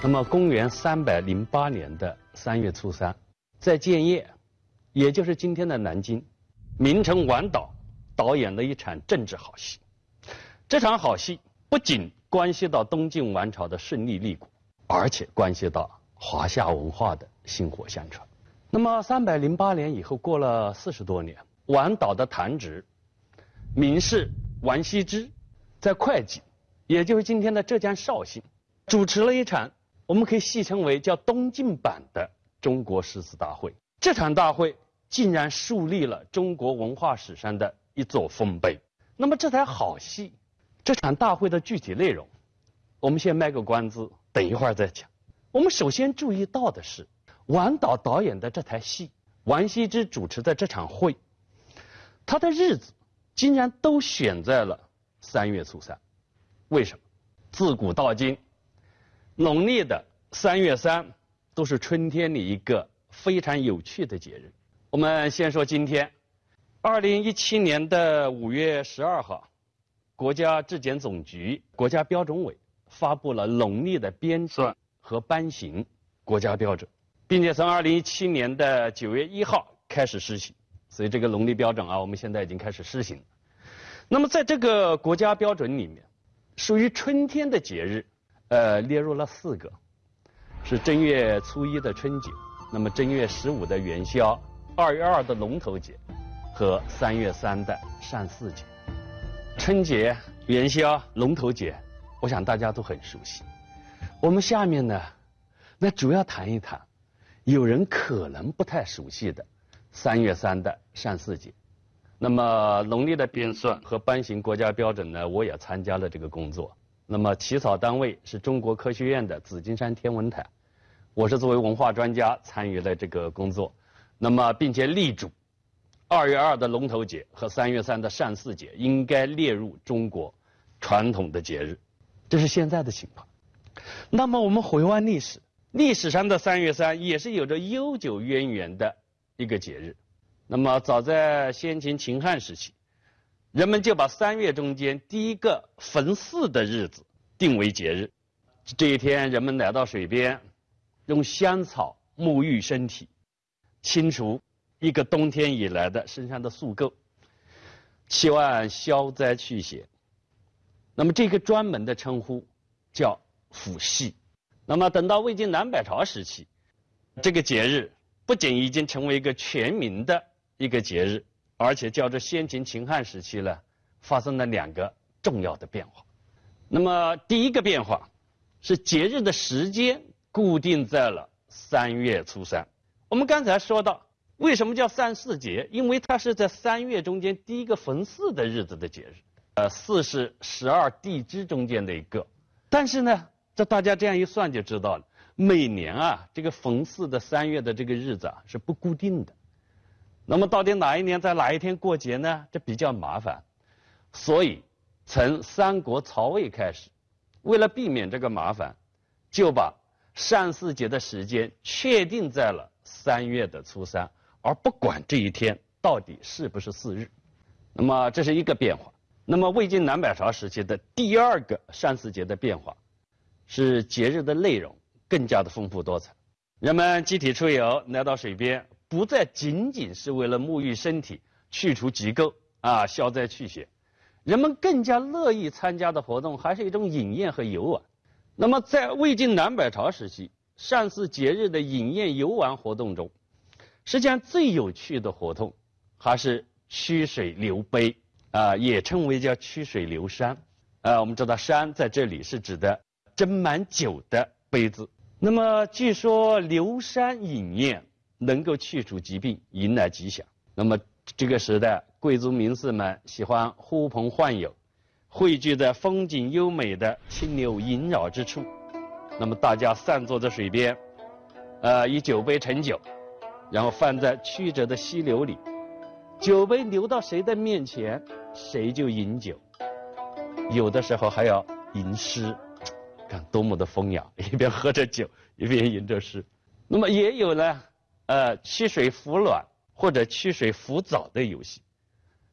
那么，公元三百零八年的三月初三，在建业，也就是今天的南京，名臣王导导演了一场政治好戏。这场好戏不仅关系到东晋王朝的顺利立国，而且关系到华夏文化的薪火相传。那么，三百零八年以后，过了四十多年，王导的堂侄，名士王羲之，在会稽，也就是今天的浙江绍兴，主持了一场。我们可以戏称为叫东晋版的中国诗词大会。这场大会竟然树立了中国文化史上的一座丰碑。那么这台好戏，这场大会的具体内容，我们先卖个关子，等一会儿再讲。我们首先注意到的是，王导导演的这台戏，王羲之主持的这场会，他的日子竟然都选在了三月初三。为什么？自古到今。农历的三月三都是春天里一个非常有趣的节日。我们先说今天，二零一七年的五月十二号，国家质检总局、国家标准委发布了农历的编纂和颁行国家标准，并且从二零一七年的九月一号开始施行。所以这个农历标准啊，我们现在已经开始施行。那么在这个国家标准里面，属于春天的节日。呃，列入了四个，是正月初一的春节，那么正月十五的元宵，二月二的龙头节，和三月三的上巳节。春节、元宵、龙头节，我想大家都很熟悉。我们下面呢，那主要谈一谈，有人可能不太熟悉的三月三的上巳节。那么农历的编算和颁行国家标准呢，我也参加了这个工作。那么起草单位是中国科学院的紫金山天文台，我是作为文化专家参与了这个工作，那么并且力主二月二的龙头节和三月三的上巳节应该列入中国传统的节日，这是现在的情况。那么我们回望历史，历史上的三月三也是有着悠久渊源的一个节日。那么早在先秦秦汉时期。人们就把三月中间第一个逢四的日子定为节日。这一天，人们来到水边，用香草沐浴身体，清除一个冬天以来的身上的宿垢，期望消灾去邪。那么，这个专门的称呼叫抚戏。那么，等到魏晋南北朝时期，这个节日不仅已经成为一个全民的一个节日。而且，较着先秦秦汉时期呢，发生了两个重要的变化。那么，第一个变化是节日的时间固定在了三月初三。我们刚才说到，为什么叫三四节？因为它是在三月中间第一个逢巳的日子的节日。呃，巳是十二地支中间的一个。但是呢，这大家这样一算就知道了，每年啊，这个逢巳的三月的这个日子啊是不固定的。那么到底哪一年在哪一天过节呢？这比较麻烦，所以从三国曹魏开始，为了避免这个麻烦，就把上巳节的时间确定在了三月的初三，而不管这一天到底是不是巳日。那么这是一个变化。那么魏晋南北朝时期的第二个上巳节的变化，是节日的内容更加的丰富多彩，人们集体出游来到水边。不再仅仅是为了沐浴身体、去除疾垢啊、消灾去邪，人们更加乐意参加的活动还是一种饮宴和游玩。那么，在魏晋南北朝时期，上巳节日的饮宴游玩活动中，实际上最有趣的活动还是曲水流杯啊，也称为叫曲水流觞啊。我们知道“觞”在这里是指的斟满酒的杯子。那么，据说流觞饮宴。能够去除疾病，迎来吉祥。那么这个时代，贵族名士们喜欢呼朋唤友，汇聚在风景优美的清流萦绕之处。那么大家散坐在水边，呃，以酒杯盛酒，然后放在曲折的溪流里，酒杯流到谁的面前，谁就饮酒。有的时候还要吟诗，看多么的风雅，一边喝着酒，一边吟着诗。那么也有呢。呃，曲水服卵或者曲水服藻的游戏，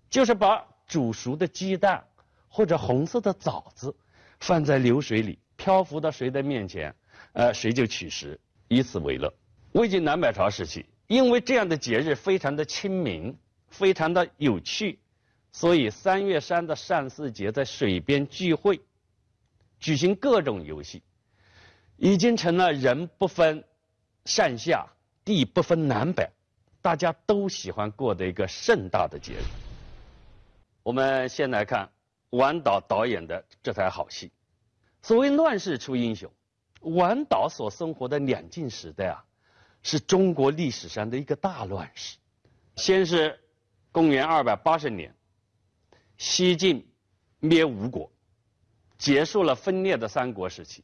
就是把煮熟的鸡蛋或者红色的枣子放在流水里，漂浮到谁的面前，呃，谁就取食，以此为乐。魏晋南北朝时期，因为这样的节日非常的亲民，非常的有趣，所以三月三的上巳节在水边聚会，举行各种游戏，已经成了人不分上下、地不分南北，大家都喜欢过的一个盛大的节日。我们先来看王导导演的这台好戏。所谓乱世出英雄，王导所生活的两晋时代啊。是中国历史上的一个大乱世。先是公元二百八十年，西晋灭吴国，结束了分裂的三国时期，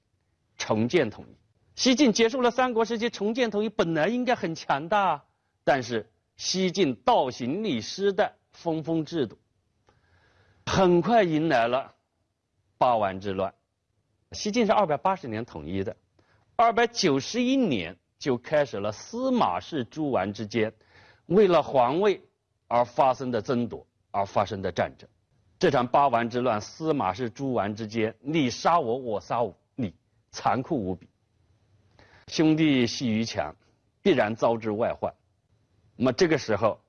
重建统一。西晋结束了三国时期，重建统一，本来应该很强大，但是西晋倒行逆施的分封制度，很快迎来了八王之乱。西晋是二百八十年统一的，二百九十一年。就开始了司马氏诸王之间为了皇位而发生的争夺而发生的战争。这场八王之乱，司马氏诸王之间你杀我，我杀你，残酷无比。兄弟阋于墙，必然遭致外患。那么这个时候，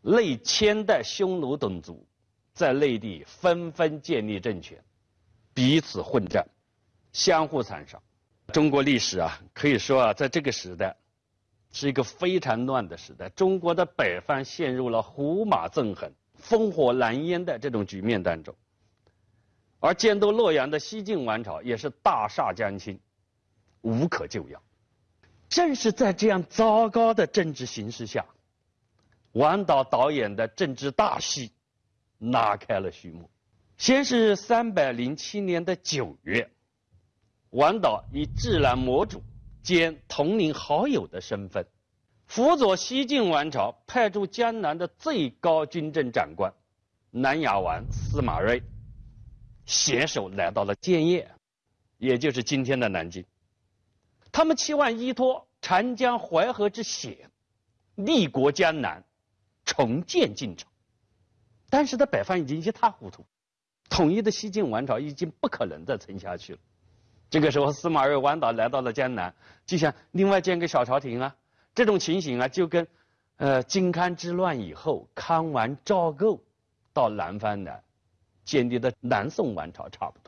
内千代匈奴等族在内地纷纷建立政权，彼此混战，相互残杀。中国历史啊，可以说啊，在这个时代，是一个非常乱的时代。中国的北方陷入了胡马纵横、烽火狼烟的这种局面当中，而建都洛阳的西晋王朝也是大厦将倾，无可救药。正是在这样糟糕的政治形势下，王导导演的政治大戏拉开了序幕。先是三百零七年的九月。王导以智囊模主兼同龄好友的身份，辅佐西晋王朝派驻江南的最高军政长官南亚王司马睿，携手来到了建业，也就是今天的南京。他们期望依托长江淮河之险，立国江南，重建晋朝。但是在北方已经一塌糊涂，统一的西晋王朝已经不可能再撑下去了。这个时候，司马睿、王导来到了江南，就想另外建个小朝廷啊。这种情形啊，就跟，呃，靖康之乱以后，康王赵构到南方来，建立的南宋王朝差不多。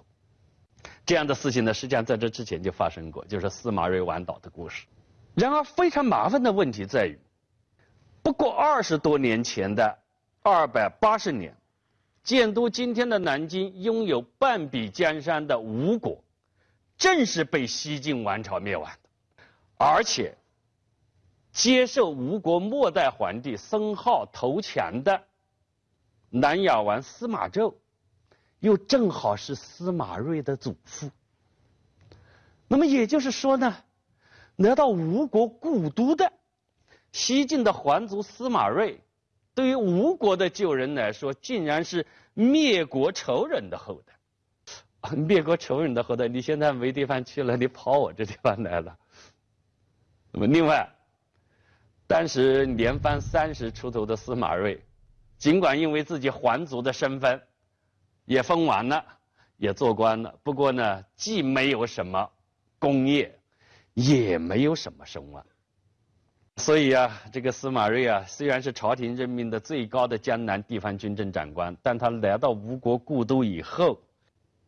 这样的事情呢，实际上在这之前就发生过，就是司马睿、王导的故事。然而，非常麻烦的问题在于，不过二十多年前的二百八十年，建都今天的南京，拥有半壁江山的吴国。正是被西晋王朝灭亡的，而且接受吴国末代皇帝孙皓投降的南亚王司马昭，又正好是司马睿的祖父。那么也就是说呢，来到吴国故都的西晋的皇族司马睿，对于吴国的旧人来说，竟然是灭国仇人的后代。啊灭国仇人的后代，你现在没地方去了，你跑我这地方来了。那么，另外，当时年方三十出头的司马睿，尽管因为自己皇族的身份，也封完了，也做官了，不过呢，既没有什么功业，也没有什么声望。所以啊，这个司马睿啊，虽然是朝廷任命的最高的江南地方军政长官，但他来到吴国故都以后。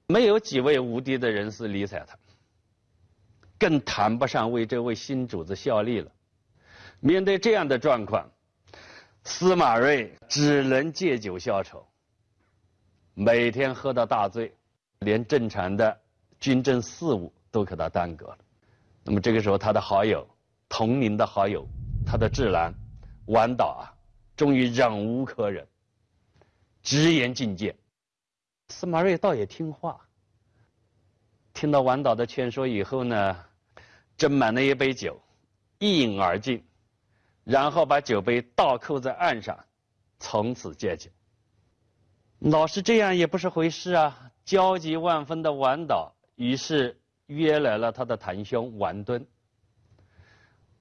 没有几位无敌的人士理睬他，更谈不上为这位新主子效力了。面对这样的状况，司马睿只能借酒消愁，每天喝到大醉，连正常的军政事务都给他耽搁了。那么这个时候，他的好友、同龄的好友，他的智囊王导啊，终于忍无可忍，直言进谏。司马睿倒也听话，听到王导的劝说以后呢，斟满了一杯酒，一饮而尽，然后把酒杯倒扣在岸上，从此戒酒。老是这样也不是回事啊！焦急万分的王导于是约来了他的堂兄王敦。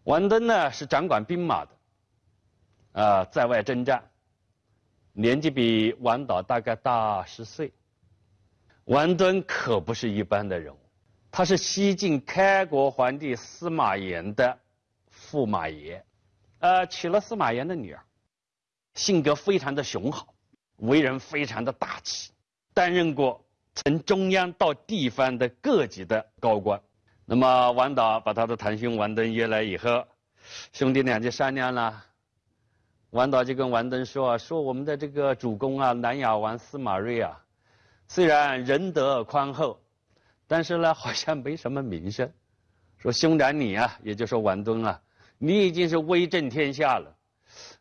王敦呢是掌管兵马的，啊，在外征战。年纪比王导大概大十岁，王敦可不是一般的人物，他是西晋开国皇帝司马炎的驸马爷，呃，娶了司马炎的女儿，性格非常的雄豪，为人非常的大气，担任过从中央到地方的各级的高官。那么王导把他的堂兄王敦约来以后，兄弟俩就商量了。王导就跟王敦说：“啊说我们的这个主公啊，南亚王司马睿啊，虽然仁德宽厚。”但是呢，好像没什么名声。说兄长你啊，也就是王敦啊，你已经是威震天下了，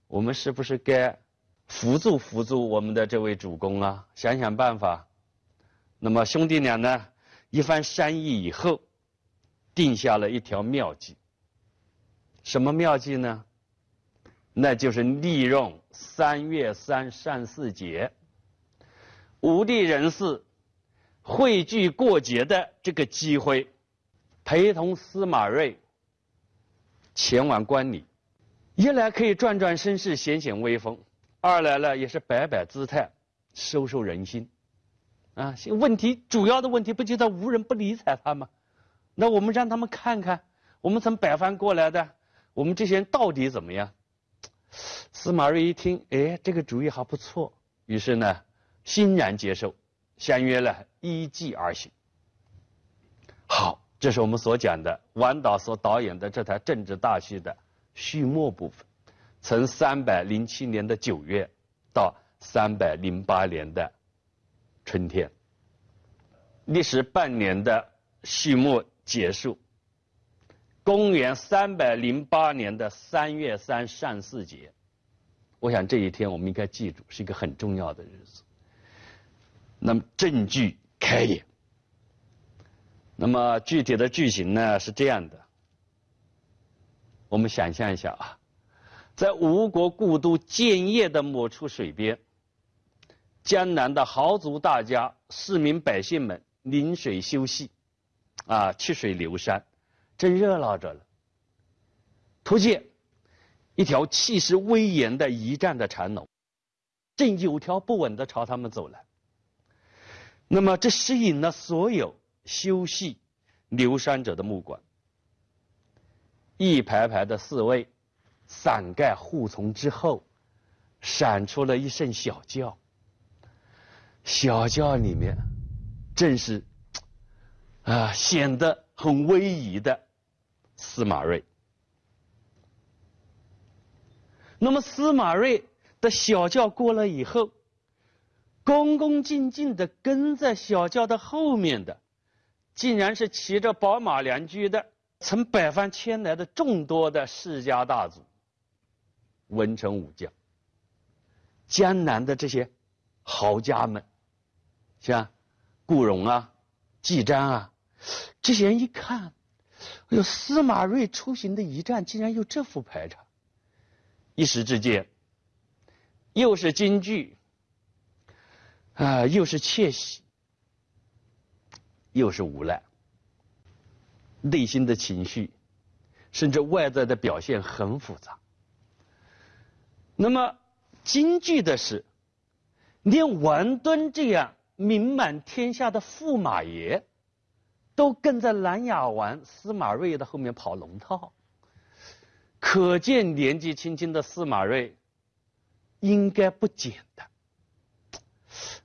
我们是不是该辅助辅助我们的这位主公啊？想想办法。那么兄弟俩呢，一番商议以后，定下了一条妙计。什么妙计呢？那就是利用三月三上巳节，五帝人士。汇聚过节的这个机会，陪同司马睿前往观礼，一来可以转转身势、显显威风；二来呢，也是摆摆姿态、收收人心。啊，问题主要的问题不就在无人不理睬他吗？那我们让他们看看，我们从北方过来的，我们这些人到底怎么样？司马睿一听，哎，这个主意还不错，于是呢，欣然接受。相约了，依计而行。好，这是我们所讲的王导所导演的这台政治大戏的序幕部分，从三百零七年的九月到三百零八年的春天，历时半年的序幕结束。公元三百零八年的三月三上巳节，我想这一天我们应该记住，是一个很重要的日子。那么正剧开演。那么具体的剧情呢是这样的。我们想象一下啊，在吴国故都建业的某处水边，江南的豪族大家、市民百姓们临水休息，啊，曲水流觞，正热闹着了。突见一条气势威严的一丈的长龙，正有条不紊地朝他们走来。那么，这吸引了所有休息流山者的目光。一排排的侍卫伞盖护从之后，闪出了一声小叫。小叫里面，正是啊，显得很威仪的司马睿。那么，司马睿的小轿过了以后。恭恭敬敬的跟在小轿的后面的，竟然是骑着宝马良驹的，从北方迁来的众多的世家大族、文臣武将、江南的这些豪家们，像顾荣啊、季瞻啊，这些人一看，哎呦，司马睿出行的一站竟然有这副排场，一时之间，又是京剧。啊，又是窃喜，又是无奈，内心的情绪，甚至外在的表现很复杂。那么，惊惧的是，连王敦这样名满天下的驸马爷，都跟在南亚王司马睿的后面跑龙套，可见年纪轻轻的司马睿应该不简单。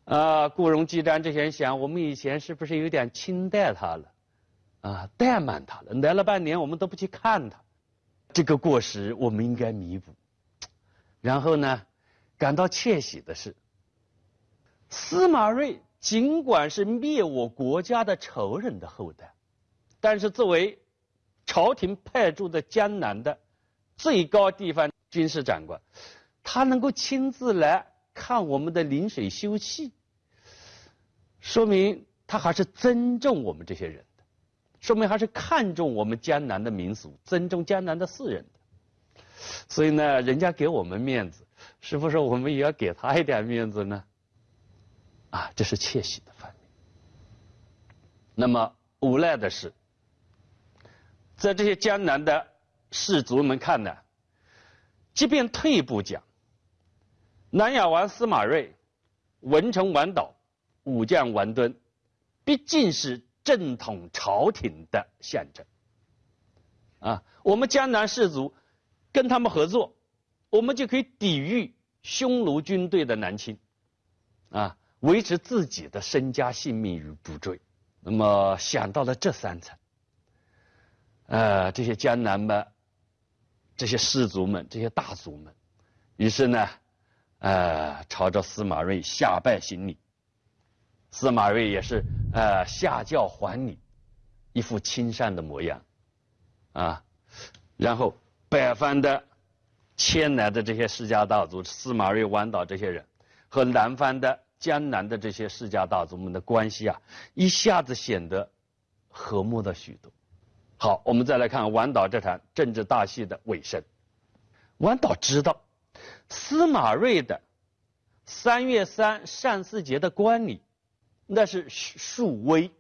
啊，顾荣、季瞻这些人想，我们以前是不是有点轻待他了？啊，怠慢他了。来了半年，我们都不去看他，这个过失我们应该弥补。然后呢，感到窃喜的是，司马睿尽管是灭我国家的仇人的后代，但是作为朝廷派驻的江南的最高地方军事长官，他能够亲自来。看我们的临水休憩，说明他还是尊重我们这些人的，说明还是看重我们江南的民俗，尊重江南的士人的。所以呢，人家给我们面子，是不是我们也要给他一点面子呢？啊，这是窃喜的方面。那么无奈的是，在这些江南的士族们看来，即便退一步讲。南亚王司马睿、文臣王导、武将王敦，毕竟是正统朝廷的象征。啊，我们江南士族跟他们合作，我们就可以抵御匈奴军队的南侵，啊，维持自己的身家性命于不坠。那么想到了这三层，呃，这些江南们、这些士族们、这些大族们，于是呢，呃，朝着司马睿下拜行礼。司马睿也是呃下轿还礼，一副亲善的模样。啊，然后北方的迁来的这些世家大族，司马睿、王导这些人，和南方的江南的这些世家大族们的关系啊，一下子显得和睦了许多。好，我们再来看王导这场政治大戏的尾声。王导知道司马睿的三月三上巳节的观礼，那是树威。